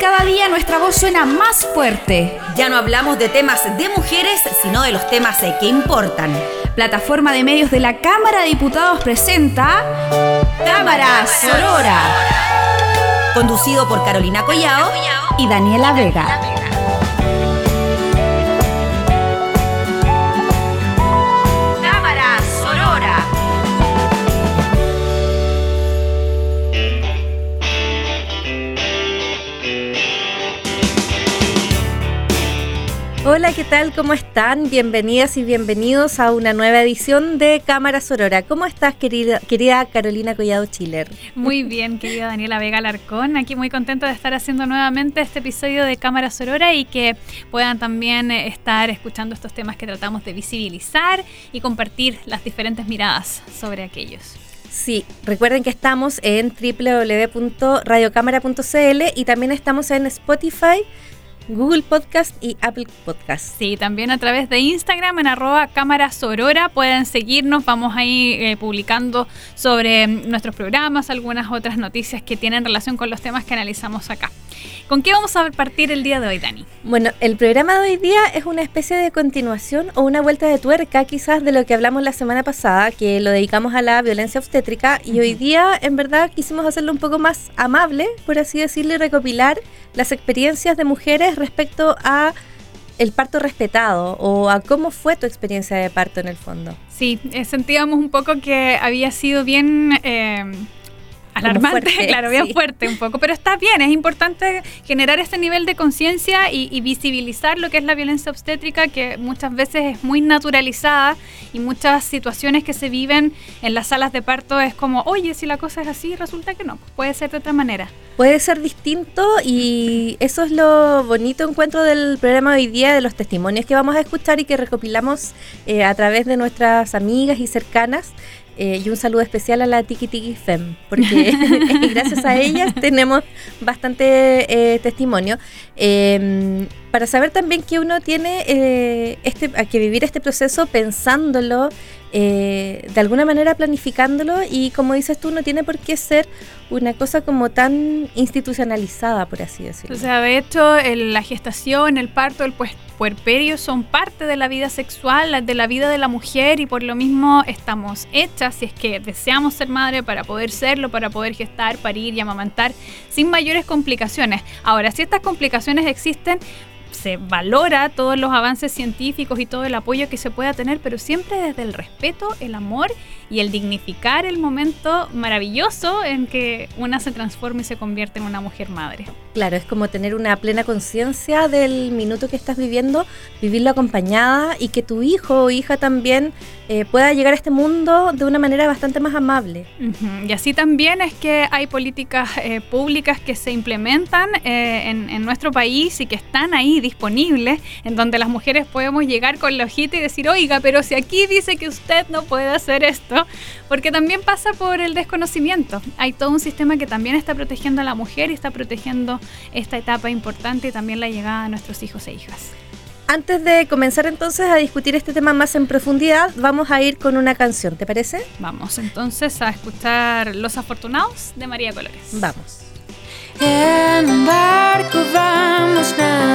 cada día nuestra voz suena más fuerte. Ya no hablamos de temas de mujeres, sino de los temas eh, que importan. Plataforma de medios de la Cámara de Diputados presenta Cámara Sorora. Conducido por Carolina Collao y Daniela Vega. Hola, ¿qué tal? ¿Cómo están? Bienvenidas y bienvenidos a una nueva edición de Cámara Sorora. ¿Cómo estás, querida, querida Carolina Collado Chiller? Muy bien, querida Daniela Vega Larcón. Aquí muy contenta de estar haciendo nuevamente este episodio de Cámara Sorora y que puedan también eh, estar escuchando estos temas que tratamos de visibilizar y compartir las diferentes miradas sobre aquellos. Sí, recuerden que estamos en www.radiocámara.cl y también estamos en Spotify Google Podcast y Apple Podcast. Sí, también a través de Instagram en arroba cámara sorora pueden seguirnos, vamos ahí eh, publicando sobre nuestros programas, algunas otras noticias que tienen relación con los temas que analizamos acá. ¿Con qué vamos a partir el día de hoy, Dani? Bueno, el programa de hoy día es una especie de continuación o una vuelta de tuerca quizás de lo que hablamos la semana pasada, que lo dedicamos a la violencia obstétrica y hoy día en verdad quisimos hacerlo un poco más amable, por así decirlo, y recopilar las experiencias de mujeres respecto a el parto respetado o a cómo fue tu experiencia de parto en el fondo. Sí, eh, sentíamos un poco que había sido bien... Eh, alarmante, claro, bien fuerte un poco, pero está bien, es importante generar este nivel de conciencia y, visibilizar lo que es la violencia obstétrica, que muchas veces es muy naturalizada y muchas situaciones que se viven en las salas de parto es como, oye, si la cosa es así, resulta que no, puede ser de otra manera. Puede ser distinto y eso es lo bonito encuentro del programa hoy día, de los testimonios que vamos a escuchar y que recopilamos eh, a través de nuestras amigas y cercanas. Eh, y un saludo especial a la Tiki Tiki Fem, porque gracias a ellas tenemos bastante eh, testimonio. Em, para saber también que uno tiene eh, este, que vivir este proceso pensándolo, de alguna manera planificándolo y como dices tú, no tiene por qué ser una cosa como tan institucionalizada, por así decirlo. O sea, de hecho, la gestación, el parto, el puerperio son parte de la vida sexual, de la vida de la mujer y por lo mismo estamos hechas, si es que deseamos ser madre, para poder serlo, para poder gestar, parir y amamantar sin mayores complicaciones. Ahora, si estas complicaciones existen, se valora todos los avances científicos y todo el apoyo que se pueda tener, pero siempre desde el respeto, el amor y el dignificar el momento maravilloso en que una se transforma y se convierte en una mujer madre. Claro, es como tener una plena conciencia del minuto que estás viviendo, vivirlo acompañada y que tu hijo o hija también eh, pueda llegar a este mundo de una manera bastante más amable. Y así también es que hay políticas eh, públicas que se implementan eh, en, nuestro país y que están ahí disponibles, en donde las mujeres podemos llegar con la hojita y decir, oiga, pero si aquí dice que usted no puede hacer esto, porque también pasa por el desconocimiento. Hay todo un sistema que también está protegiendo a la mujer y está protegiendo esta etapa importante y también la llegada de nuestros hijos e hijas. Antes de comenzar entonces a discutir este tema más en profundidad, vamos a ir con una canción, ¿te parece? Vamos entonces a escuchar Los Afortunados de María Colores. Vamos. En un barco vamos navegando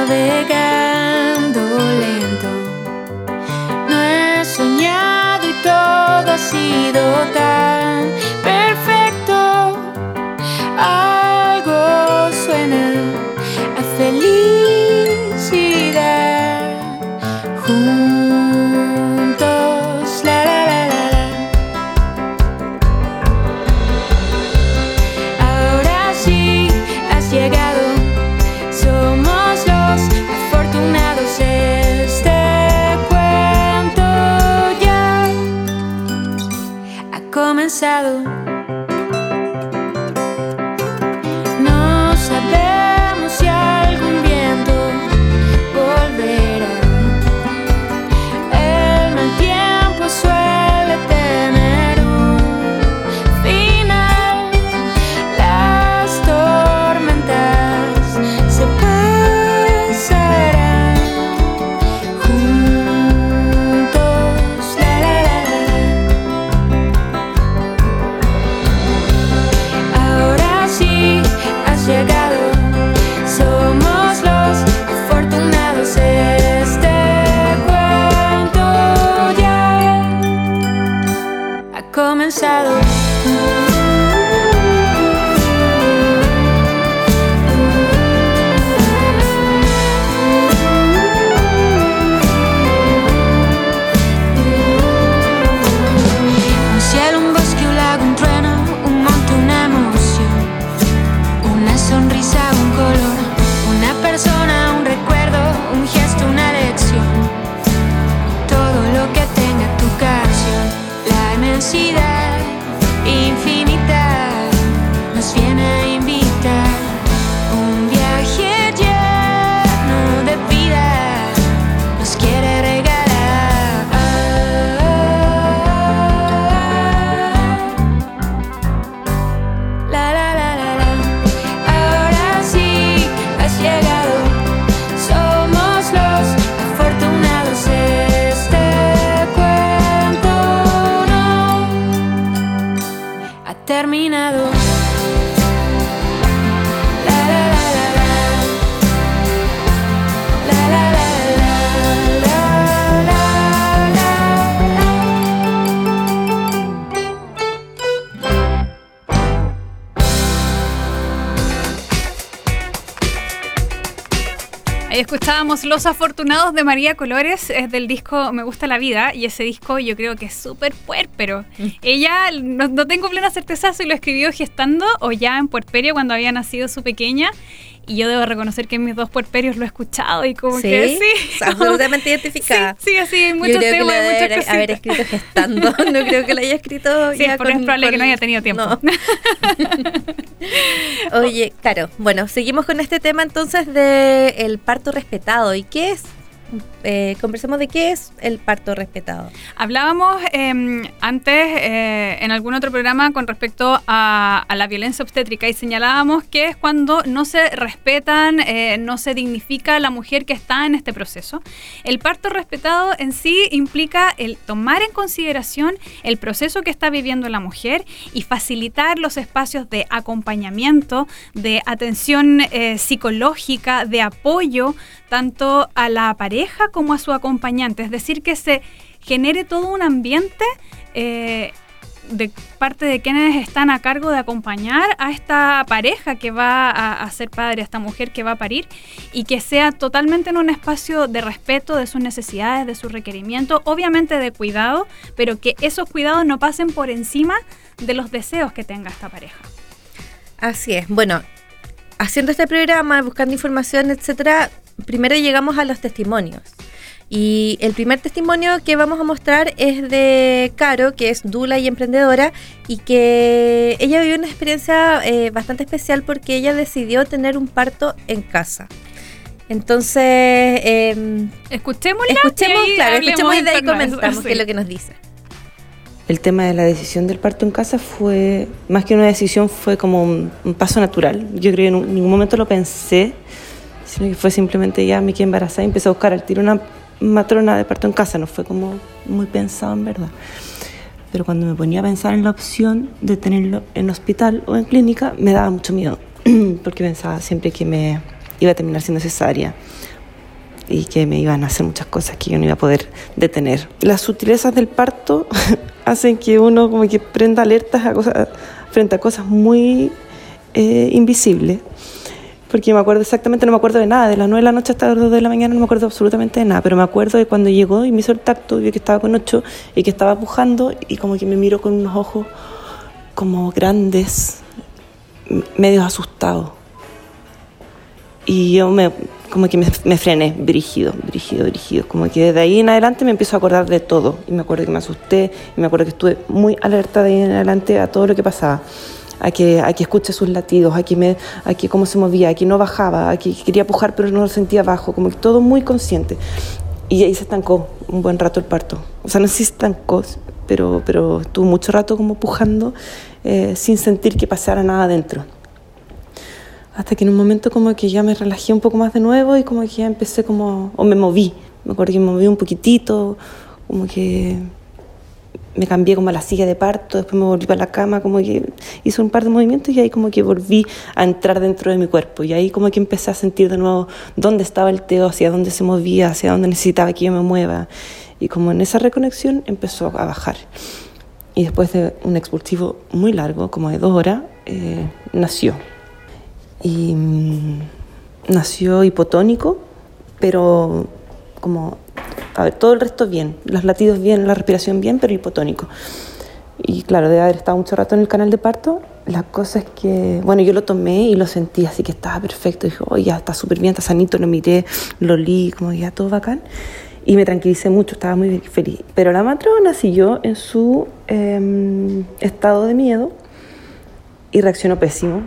Los Afortunados de María Colores, es del disco Me Gusta la Vida, y ese disco yo creo que es súper puérpero. Ella, no, no tengo plena certeza si lo escribió gestando o ya en puerperio cuando había nacido su pequeña, y yo debo reconocer que en mis dos puerperios lo he escuchado y como que sí. absolutamente identificada. Sí, sí, así, hay Yo muchos creo que temas, la debe muchas haber, haber cositas. escrito gestando. No creo que la haya escrito Sí, ya porque con- es probable que no haya tenido tiempo. No. Oye, claro, bueno, seguimos con este tema entonces de el parto respetado. ¿Y qué es? Eh, conversemos de qué es el parto respetado. Hablábamos eh, antes eh, en algún otro programa con respecto a, a la violencia obstétrica y señalábamos que es cuando no se respetan, eh, no se dignifica a la mujer que está en este proceso. El parto respetado en sí implica el tomar en consideración el proceso que está viviendo la mujer y facilitar los espacios de acompañamiento, de atención eh, psicológica, de apoyo tanto a la pareja como a su acompañante. Es decir, que se genere todo un ambiente eh, de parte de quienes están a cargo de acompañar a esta pareja que va a, a ser padre, a esta mujer que va a parir, y que sea totalmente en un espacio de respeto de sus necesidades, de sus requerimientos, obviamente de cuidado, pero que esos cuidados no pasen por encima de los deseos que tenga esta pareja. Así es. Bueno, haciendo este programa, buscando información, etcétera, primero llegamos a los testimonios. Y el primer testimonio que vamos a mostrar es de Caro, que es dula y emprendedora, y que ella vivió una experiencia eh, bastante especial porque ella decidió tener un parto en casa. Entonces, eh, Escuchémosla. escuchemos, y claro, escuchemos y en de ahí comentamos sí. qué es lo que nos dice. El tema de la decisión del parto en casa fue, más que una decisión, fue como un, un paso natural. Yo creo que en un- ningún momento lo pensé, sino que fue simplemente ya me quedé embarazada y empecé a buscar al tiro una matrona de parto en casa. No fue como muy pensado en verdad. Pero cuando me ponía a pensar en la opción de tenerlo en hospital o en clínica, me daba mucho miedo, porque pensaba siempre que me iba a terminar siendo cesárea y que me iban a hacer muchas cosas que yo no iba a poder detener. Las sutilezas del parto hacen que uno como que prenda alertas a cosas, frente a cosas muy eh, invisibles. Porque me acuerdo exactamente, no me acuerdo de nada, de las 9 de la noche hasta las 2 de la mañana no me acuerdo absolutamente de nada, pero me acuerdo de cuando llegó y me hizo el tacto, vio que estaba con 8 y que estaba pujando y como que me miró con unos ojos como grandes, m- medios asustados. Y yo me, como que me, me frené, brígido, brígido, brígido. Como que desde ahí en adelante me empiezo a acordar de todo. Y me acuerdo que me asusté, y me acuerdo que estuve muy alerta de ahí en adelante a todo lo que pasaba. A que, a que escuche sus latidos, a que, me, a que cómo se movía, a que no bajaba, a que quería pujar pero no lo sentía bajo, como que todo muy consciente. Y ahí se estancó un buen rato el parto. O sea, no sé si estancó, pero, pero estuvo mucho rato como pujando eh, sin sentir que pasara nada adentro hasta que en un momento como que ya me relajé un poco más de nuevo y como que ya empecé como, o me moví, me acuerdo que me moví un poquitito, como que me cambié como a la silla de parto, después me volví para la cama, como que hice un par de movimientos y ahí como que volví a entrar dentro de mi cuerpo. Y ahí como que empecé a sentir de nuevo dónde estaba el teo, hacia dónde se movía, hacia dónde necesitaba que yo me mueva. Y como en esa reconexión empezó a bajar. Y después de un expulsivo muy largo, como de dos horas, eh, nació. Y mm, nació hipotónico, pero como, a ver, todo el resto bien, los latidos bien, la respiración bien, pero hipotónico. Y claro, de haber estado mucho rato en el canal de parto, la cosa es que, bueno, yo lo tomé y lo sentí así que estaba perfecto. Dije, oh, ya está súper bien, está sanito, lo miré, lo olí, como ya todo bacán. Y me tranquilicé mucho, estaba muy feliz. Pero la matrona siguió en su em, estado de miedo y reaccionó pésimo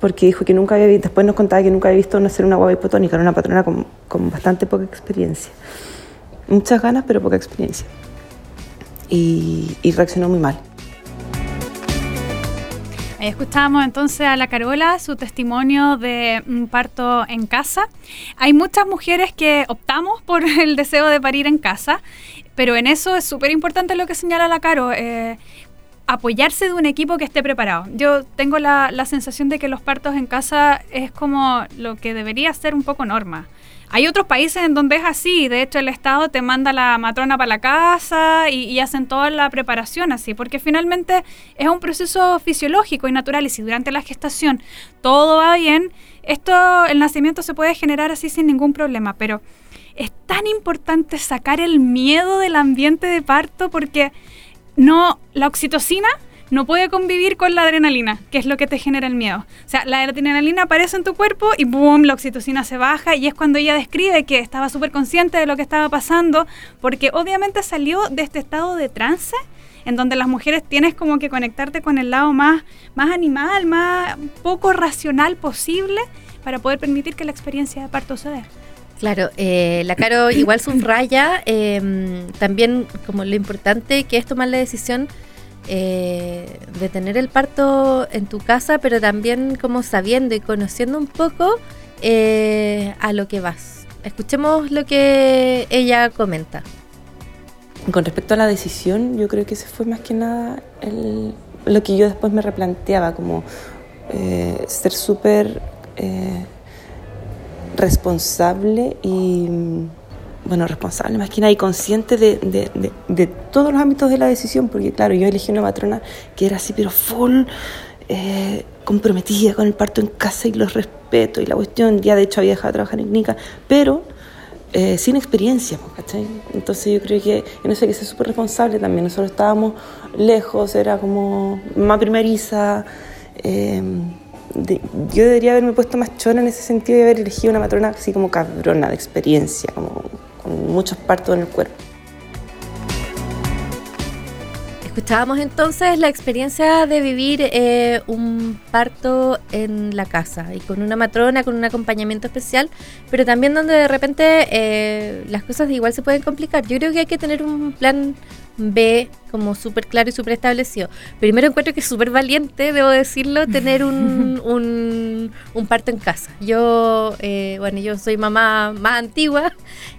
porque dijo que nunca había visto, después nos contaba que nunca había visto nacer una guagua hipotónica, era una patrona con, con bastante poca experiencia. Muchas ganas, pero poca experiencia. Y, y reaccionó muy mal. Ahí escuchábamos entonces a la Carola su testimonio de un parto en casa. Hay muchas mujeres que optamos por el deseo de parir en casa, pero en eso es súper importante lo que señala la Caro. eh, apoyarse de un equipo que esté preparado. Yo tengo la, la sensación de que los partos en casa es como lo que debería ser un poco norma. Hay otros países en donde es así, de hecho el Estado te manda la matrona para la casa y, hacen toda la preparación así, porque finalmente es un proceso fisiológico y natural y si durante la gestación todo va bien, esto, el nacimiento se puede generar así sin ningún problema, pero es tan importante sacar el miedo del ambiente de parto porque no, la oxitocina no puede convivir con la adrenalina, que es lo que te genera el miedo. O sea, la adrenalina aparece en tu cuerpo y boom, la oxitocina se baja y es cuando ella describe que estaba súper consciente de lo que estaba pasando, porque obviamente salió de este estado de trance en donde las mujeres tienes como que conectarte con el lado más, más animal, más poco racional posible para poder permitir que la experiencia de parto se dé. Claro, eh, la Caro igual subraya eh, también como lo importante que es tomar la decisión eh, de tener el parto en tu casa, pero también como sabiendo y conociendo un poco eh, a lo que vas. Escuchemos lo que ella comenta. Con respecto a la decisión, yo creo que ese fue más que nada lo que yo después me replanteaba, como ser súper responsable y, bueno, responsable más que nada y consciente de, de- todos los ámbitos de la decisión, porque claro, yo elegí una matrona que era así, pero full eh, comprometida con el parto en casa y los respeto y la cuestión, ya de hecho había dejado de trabajar en clínica, pero eh, sin experiencia. Entonces yo creo que en eso hay que ser súper responsable también. Nosotros estábamos lejos, era como más primeriza. eh, yo debería haberme puesto más chona en ese sentido y haber elegido una matrona así como cabrona de experiencia, como con muchos partos en el cuerpo. Escuchábamos entonces la experiencia de vivir eh, un parto en la casa y con una matrona, con un acompañamiento especial, pero también donde de repente eh, las cosas igual se pueden complicar. Yo creo que hay que tener un plan B como súper claro y súper establecido. Primero encuentro que es súper valiente, debo decirlo, tener un, un, un parto en casa. Yo, eh, bueno, yo soy mamá más antigua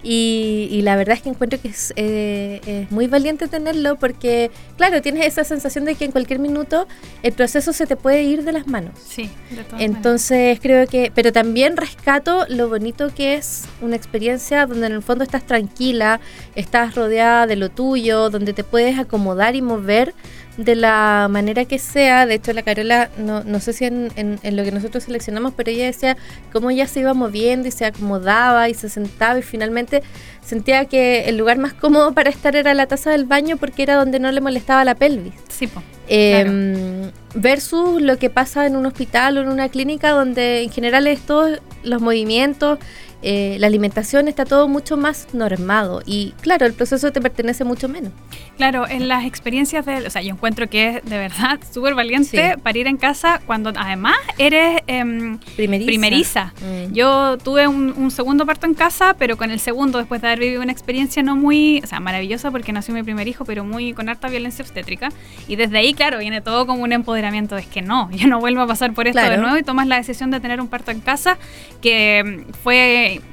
y, y la verdad es que encuentro que es, eh, es muy valiente tenerlo porque, claro, tienes esa sensación de que en cualquier minuto el proceso se te puede ir de las manos. Sí, de todas Entonces creo que, pero también rescato lo bonito que es una experiencia donde en el fondo estás tranquila, estás rodeada de lo tuyo, donde te puedes acomodar y mover de la manera que sea. De hecho, la Carola, no, no sé si en, en- en lo que nosotros seleccionamos, pero ella decía cómo ella se iba moviendo y se acomodaba y se sentaba y finalmente sentía que el lugar más cómodo para estar era la taza del baño porque era donde no le molestaba la pelvis. Sí, po. Eh, Versus lo que pasa en un hospital o en una clínica donde en general es todos los movimientos, eh, la alimentación está todo mucho más normado y claro, el proceso te pertenece mucho menos. Claro, en las experiencias de, o sea, yo encuentro que es de verdad súper valiente Sí. para ir en casa cuando además eres em, Primeriza. primeriza. Mm. Yo tuve un, un segundo parto en casa, pero con el segundo, después de haber vivido una experiencia no muy, o sea, maravillosa porque nació mi primer hijo, pero muy con harta violencia obstétrica. Y desde ahí, claro, viene todo como un empoderamiento, es que no, yo no vuelvo a pasar por esto de nuevo y tomas la decisión de tener un parto en casa, que mm,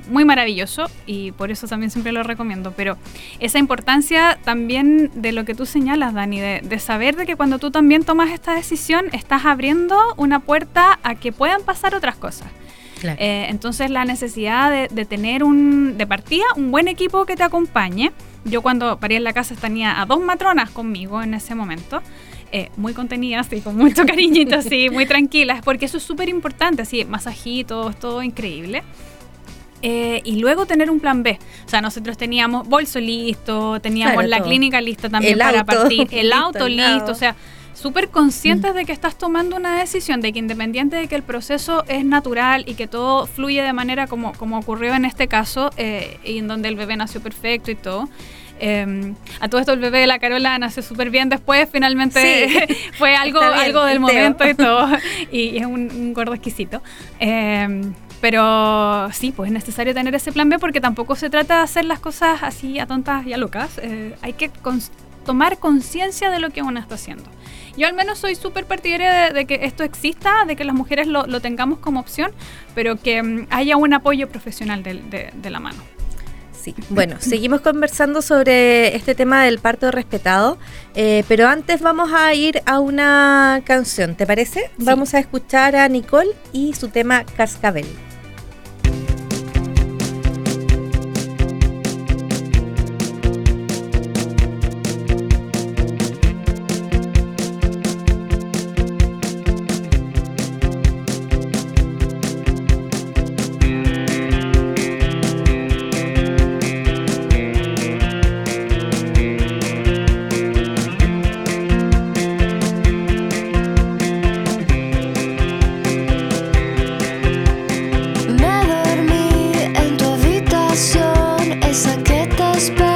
muy maravilloso y por eso también siempre lo recomiendo. Pero esa importancia también de lo que tú señalas, Dani, de, de saber de que cuando tú también tomas esta decisión, estás abriendo una puerta a que puedan pasar otras cosas. Claro. Eh, entonces la necesidad de, de tener un, de partida un buen equipo que te acompañe. Yo cuando parí en la casa tenía a dos matronas conmigo en ese momento. eh, muy contenidas y con mucho cariñito, así, muy tranquilas, porque eso es súper importante, así, masajitos, todo increíble. Eh, y luego tener un plan B. O sea, nosotros teníamos bolso listo, teníamos Claro, la todo. clínica lista también El para auto partir, el auto listo, o sea, súper conscientes de que estás tomando una decisión, de que independiente de que el proceso es natural y que todo fluye de manera como, como ocurrió en este caso, eh, y en donde el bebé nació perfecto y todo. eh, a todo esto el bebé de la Carola nació súper bien después, finalmente Sí. fue algo, bien, algo del momento y todo, y es un, un gordo exquisito. Eh, pero sí, pues es necesario tener ese plan B porque tampoco se trata de hacer las cosas así a tontas y a locas. Eh, hay que tomar conciencia de lo que uno está haciendo. Yo al menos soy súper partidaria de, de, que esto exista, de que las mujeres lo, lo tengamos como opción, pero que um, haya un apoyo profesional de, de, de la mano. Sí. Bueno, seguimos conversando sobre este tema del parto respetado, eh, pero antes vamos a ir a una canción, ¿te parece? Sí. Vamos a escuchar a Nicole y su tema Cascabel. just.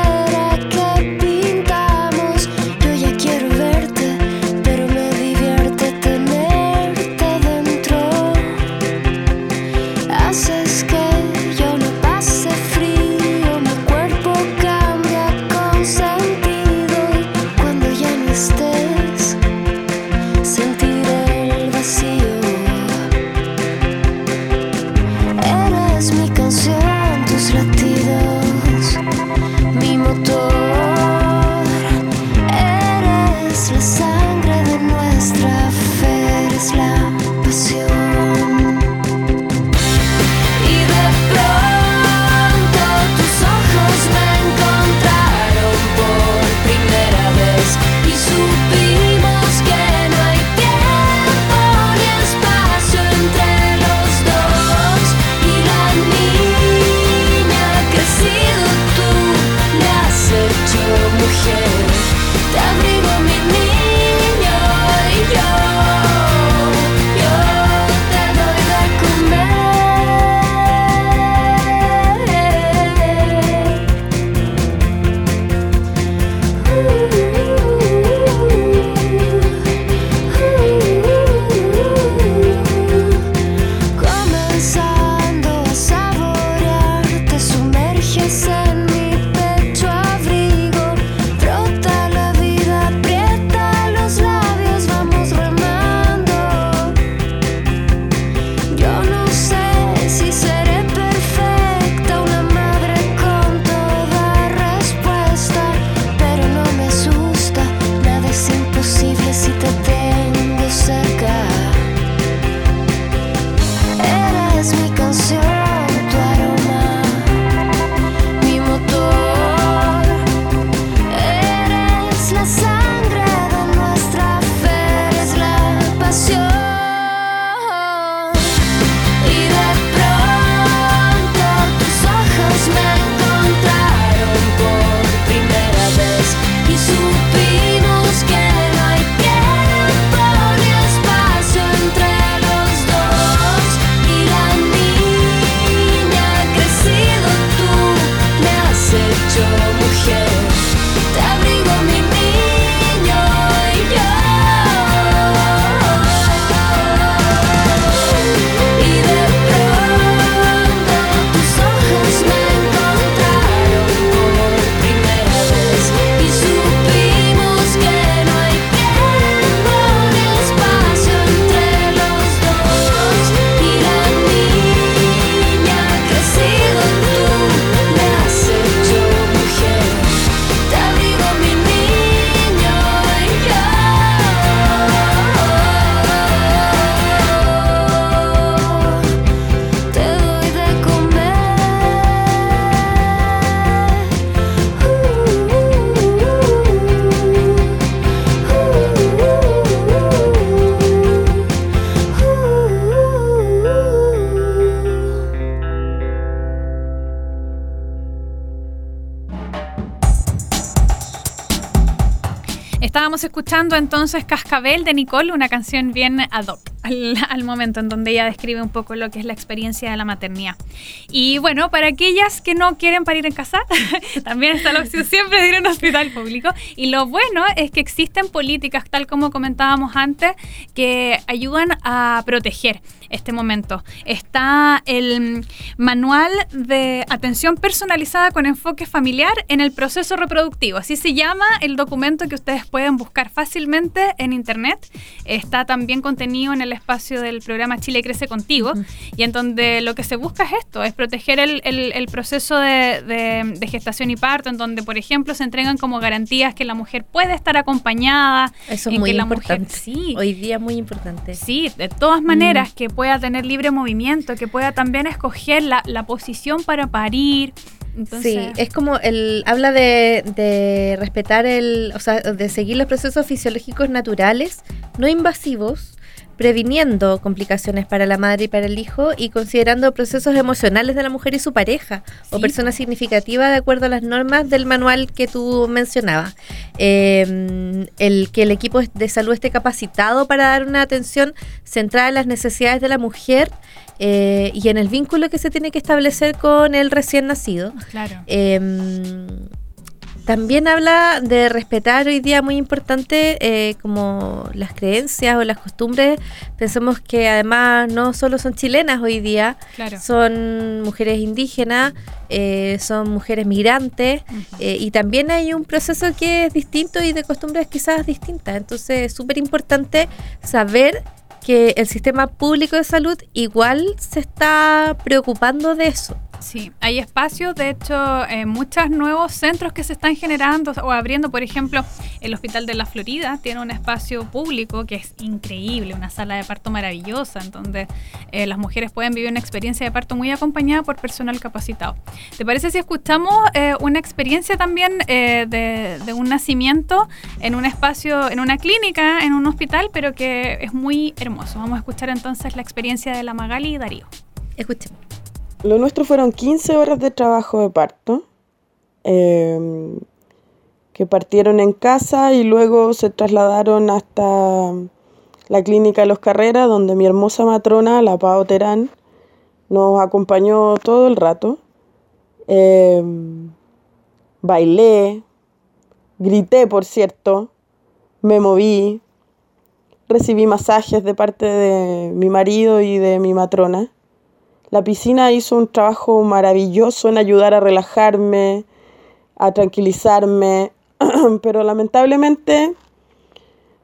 Estamos escuchando entonces Cascabel de Nicole, una canción bien ad hoc al, al, momento en donde ella describe un poco lo que es la experiencia de la maternidad. Y bueno, para aquellas que no quieren parir en casa, también está la opción siempre de ir a un hospital público. Y lo bueno es que existen políticas, tal como comentábamos antes, que ayudan a proteger este momento. Está el manual de atención personalizada con enfoque familiar en el proceso reproductivo. Así se llama el documento que ustedes pueden buscar fácilmente en internet. Está también contenido en el espacio del programa Chile Crece Contigo y en donde lo que se busca es esto, es proteger el, el, proceso de, gestación y parto, en donde, por ejemplo, se entregan como garantías que la mujer puede estar acompañada. Eso es en muy que la importante. Mujer, sí, Hoy día muy importante. Sí, de todas maneras mm. que pueda tener libre movimiento, que pueda también escoger la, la posición para parir. Entonces, Sí, es como el habla de, de respetar el, o sea, de seguir los procesos fisiológicos naturales, no invasivos, previniendo complicaciones para la madre y para el hijo y considerando procesos emocionales de la mujer y su pareja o persona significativa de acuerdo a las normas del manual que tú mencionabas. Eh, el que el equipo de salud esté capacitado para dar una atención centrada en las necesidades de la mujer eh, y en el vínculo que se tiene que establecer con el recién nacido. claro. Eh, también habla de respetar hoy día muy importante eh, como las creencias o las costumbres. Pensemos que además no solo son chilenas hoy día, Claro. son mujeres indígenas, eh, son mujeres migrantes eh, y también hay un proceso que es distinto y de costumbres quizás distintas. Entonces es súper importante saber que el sistema público de salud igual se está preocupando de eso. Sí, hay espacios, de hecho, eh, muchos nuevos centros que se están generando o abriendo. Por ejemplo, el Hospital de la Florida tiene un espacio público que es increíble, una sala de parto maravillosa, en donde eh, las mujeres pueden vivir una experiencia de parto muy acompañada por personal capacitado. ¿Te parece si escuchamos eh, una experiencia también eh, de, un nacimiento en un espacio, en una clínica, en un hospital, pero que es muy hermoso? Vamos a escuchar entonces la experiencia de la Magali y Darío. Escuchemos. Lo nuestro fueron 15 horas de trabajo de parto, eh, que partieron en casa y luego se trasladaron hasta la clínica de Los Carreras, donde mi hermosa matrona, la Pao Terán, nos acompañó todo el rato. Eh, bailé, grité, por cierto, me moví, recibí masajes de parte de mi marido y de mi matrona. La piscina hizo un trabajo maravilloso en ayudar a relajarme, a tranquilizarme, pero lamentablemente,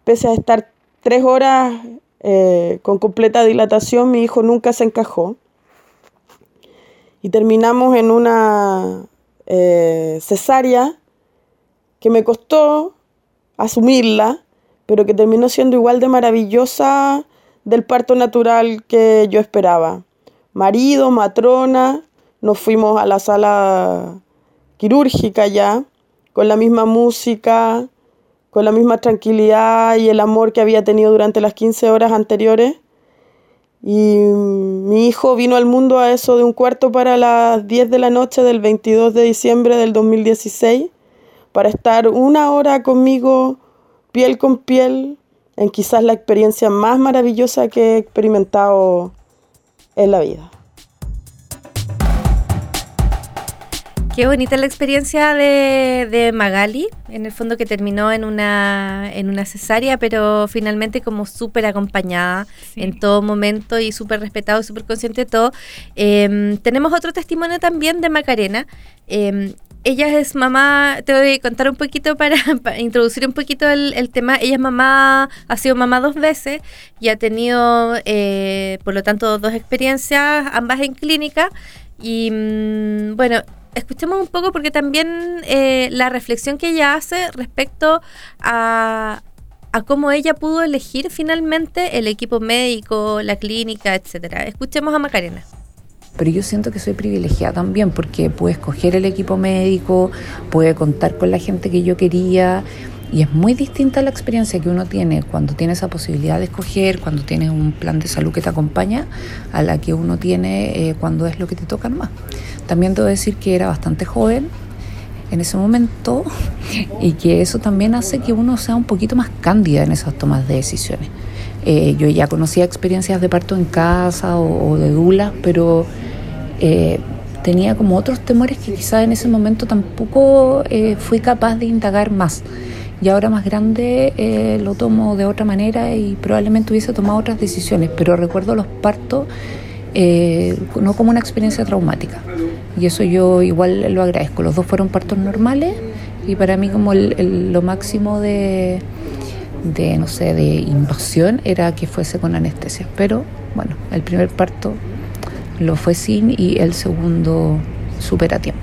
pese a estar tres horas eh, con completa dilatación, mi hijo nunca se encajó. Y terminamos en una eh, cesárea que me costó asumirla, pero que terminó siendo igual de maravillosa del parto natural que yo esperaba marido, matrona, nos fuimos a la sala quirúrgica ya, con la misma música, con la misma tranquilidad y el amor que había tenido durante las 15 horas anteriores. Y mi hijo vino al mundo a eso de un cuarto para las 10 de la noche del 22 de diciembre del 2016, para estar una hora conmigo, piel con piel, en quizás la experiencia más maravillosa que he experimentado en la vida. Qué bonita la experiencia de, de Magali, en el fondo que terminó en una, en una cesárea, pero finalmente como súper acompañada Sí. en todo momento y súper respetado, súper consciente de todo. Eh, tenemos otro testimonio también de Macarena. Eh, ella es mamá, te voy a contar un poquito para, para introducir un poquito el, tema. Ella es mamá, ha sido mamá dos veces y ha tenido, eh, por lo tanto, dos experiencias, ambas en clínica. Y mm, bueno, escuchemos un poco porque también eh, la reflexión que ella hace respecto a, a cómo ella pudo elegir finalmente el equipo médico, la clínica, etcétera. Escuchemos a Macarena. Pero yo siento que soy privilegiada también porque pude escoger el equipo médico, pude contar con la gente que yo quería y es muy distinta la experiencia que uno tiene cuando tiene esa posibilidad de escoger, cuando tienes un plan de salud que te acompaña, a la que uno tiene eh, cuando es lo que te toca más. También debo decir que era bastante joven en ese momento y que eso también hace que uno sea un poquito más cándida en esas tomas de decisiones. Eh, yo ya conocía experiencias de parto en casa o, de dulas, pero eh, tenía como otros temores que quizás en ese momento tampoco eh, fui capaz de indagar más. Y ahora más grande eh, lo tomo de otra manera y probablemente hubiese tomado otras decisiones, pero recuerdo los partos no como una experiencia traumática. Y eso yo igual lo agradezco. Los dos fueron partos normales y para mí como el- el- lo máximo de, de, no sé, de invasión era que fuese con anestesia. Pero bueno, el primer parto lo fue sin y el segundo súper a tiempo.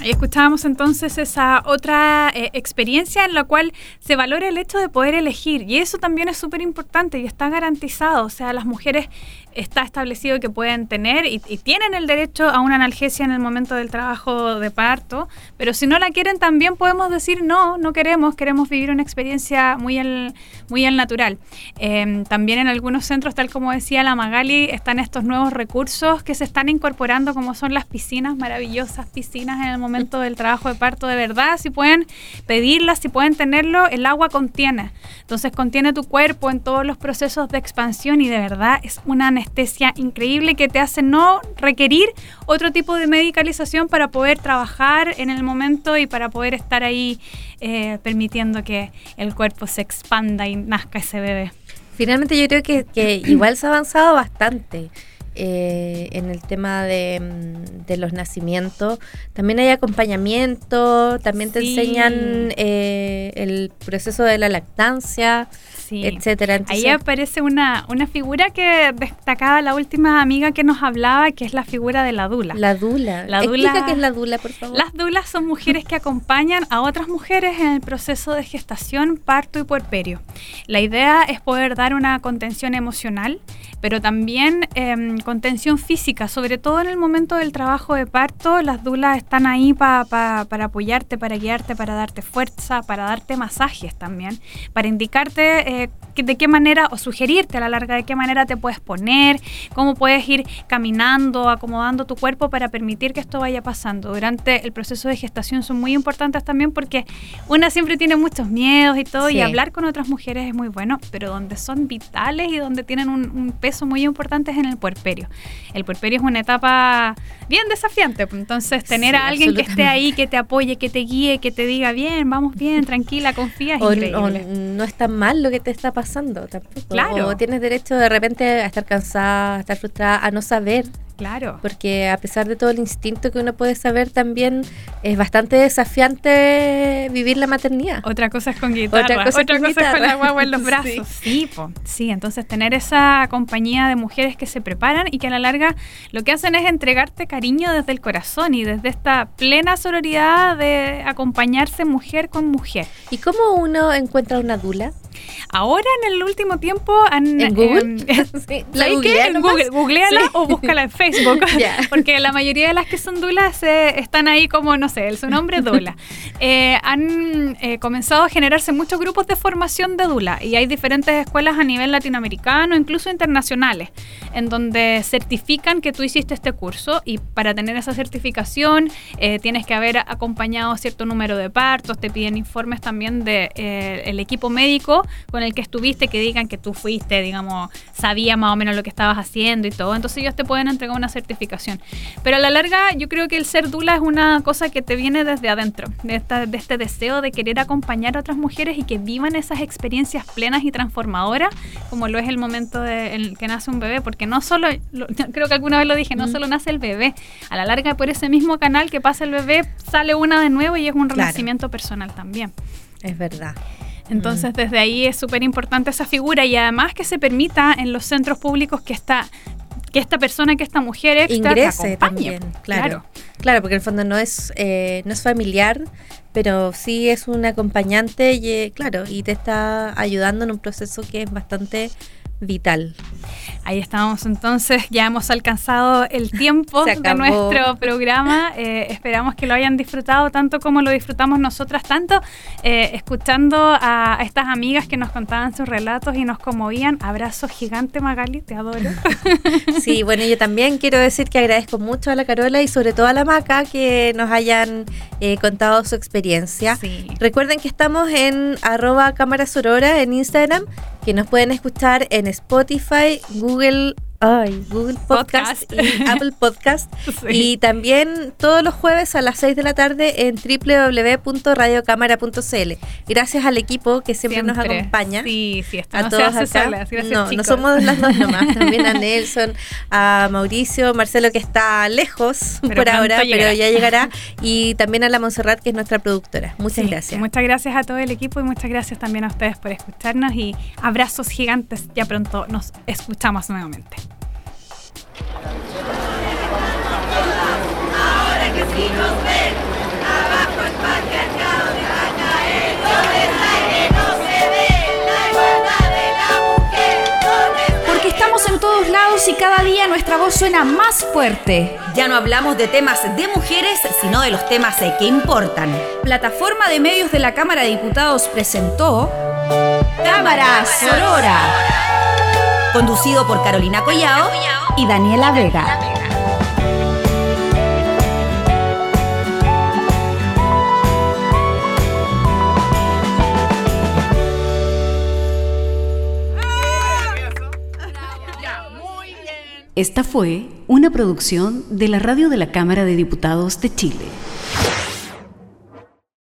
Ahí escuchábamos entonces esa otra eh, experiencia en la cual se valora el hecho de poder elegir y eso también es súper importante y está garantizado, o sea, las mujeres está establecido que pueden tener y, y, tienen el derecho a una analgesia en el momento del trabajo de parto, pero si no la quieren también podemos decir no, no queremos, queremos vivir una experiencia muy al, muy al natural. Eh, también en algunos centros, tal como decía la Magali, están estos nuevos recursos que se están incorporando como son las piscinas, maravillosas piscinas en el momento del trabajo de parto de verdad, si pueden pedirlas, si pueden tenerlo, el agua contiene, entonces contiene tu cuerpo en todos los procesos de expansión y de verdad es una anestesia increíble que te hace no requerir otro tipo de medicalización para poder trabajar en el momento y para poder estar ahí eh, permitiendo que el cuerpo se expanda y nazca ese bebé. Finalmente yo creo que, que igual se ha avanzado bastante. Eh, en el tema de, mm, de, los nacimientos. También hay acompañamiento, también te sí. enseñan eh, el proceso de la lactancia, sí. etcétera. Entonces, Ahí aparece una, una figura que destacaba la última amiga que nos hablaba, que es la figura de la dula. La dula. La dula Explica qué es la dula, por favor. Las dulas son mujeres que acompañan a otras mujeres en el proceso de gestación, parto y puerperio. La idea es poder dar una contención emocional, pero también eh, contención física, sobre todo en el momento del trabajo de parto. Las dulas están ahí pa, pa, para apoyarte, para guiarte, para darte fuerza, para darte masajes también, para indicarte eh, que, de qué manera, o sugerirte a la larga de qué manera te puedes poner, cómo puedes ir caminando, acomodando tu cuerpo para permitir que esto vaya pasando. Durante el proceso de gestación son muy importantes también porque una siempre tiene muchos miedos y todo, sí. y hablar con otras mujeres es muy bueno, pero donde son vitales y donde tienen un, un peso muy importante es en el puerperio. El puerperio es una etapa bien desafiante, entonces tener sí, a alguien que esté ahí, que te apoye, que te guíe, que te diga bien, vamos bien, tranquila, confía, es o, increíble. O no es tan mal lo que te está pasando tampoco. Claro. O tienes derecho de repente a estar cansada, a estar frustrada, a no saber Claro. Porque a pesar de todo el instinto que uno puede saber, también es bastante desafiante vivir la maternidad. Otra cosa es con guitarra. Otra cosa, Otra con, cosa guitarra. es con la guagua en los brazos. Sí, sí, po. sí, entonces tener esa compañía de mujeres que se preparan y que a la larga lo que hacen es entregarte cariño desde el corazón y desde esta plena sororidad de acompañarse mujer con mujer. ¿Y cómo uno encuentra una dula? Ahora en el último tiempo han, ¿En Google? Eh, sí, ¿La qué? En Google, googleala sí. o búscala en Facebook. yeah. Porque la mayoría de las que son dulas eh, están ahí como, no sé, su nombre es dula. eh, han eh, comenzado a generarse muchos grupos de formación de dula y hay diferentes escuelas a nivel latinoamericano, incluso internacionales, en donde certifican que tú hiciste este curso y para tener esa certificación eh, tienes que haber acompañado cierto número de partos, te piden informes también del de, el equipo médico con el que estuviste, que digan que tú fuiste, digamos, sabía más o menos lo que estabas haciendo y todo. Entonces ellos te pueden entregar una certificación. Pero a la larga yo creo que el ser dula es una cosa que te viene desde adentro, de, esta, de este deseo de querer acompañar a otras mujeres y que vivan esas experiencias plenas y transformadoras, como lo es el momento de, en el que nace un bebé, porque no solo, lo, creo que alguna vez lo dije, no mm. solo nace el bebé, a la larga por ese mismo canal que pasa el bebé, sale una de nuevo y es un claro. renacimiento personal también. Es verdad. Entonces, desde ahí es súper importante esa figura y además que se permita en los centros públicos que está que esta persona, que esta mujer extra ingrese también, claro. claro. Claro, porque en el fondo no es eh, no es familiar, pero sí es un acompañante y eh, claro, y te está ayudando en un proceso que es bastante vital. Ahí estamos entonces, ya hemos alcanzado el tiempo de nuestro programa. Eh, esperamos que lo hayan disfrutado tanto como lo disfrutamos nosotras, tanto eh, escuchando a, a, estas amigas que nos contaban sus relatos y nos conmovían. Abrazo gigante Magali, te adoro. sí, bueno, yo también quiero decir que agradezco mucho a la Carola y sobre todo a la Maca que nos hayan eh, contado su experiencia. Sí. Recuerden que estamos en arroba cámara sorora en Instagram, que nos pueden escuchar en Spotify, Google Ay, Google Podcast, Podcast. y Apple Podcast. Sí. Y también todos los jueves a las 6 de la tarde en www.radiocámara.cl. Gracias al equipo que siempre, nos acompaña. Sí, sí, esto a no se todos hace acá. solas. Gracias, no, no somos las dos nomás. También a Nelson, a Mauricio, Marcelo que está lejos Pero por ahora, llegará. pero ya llegará. Y también a la Montserrat que es nuestra productora. Muchas Sí, gracias. Muchas gracias a todo el equipo y muchas gracias también a ustedes por escucharnos y abrazos gigantes. Ya pronto nos escuchamos nuevamente. Estamos en todos lados y cada día nuestra voz suena más fuerte. Ya no hablamos de temas de mujeres, sino de los temas que importan. Plataforma de Medios de la Cámara de Diputados presentó Cámara Sorora Conducido por Carolina Collao y Daniela Vega. Esta fue una producción de la Radio de la Cámara de Diputados de Chile.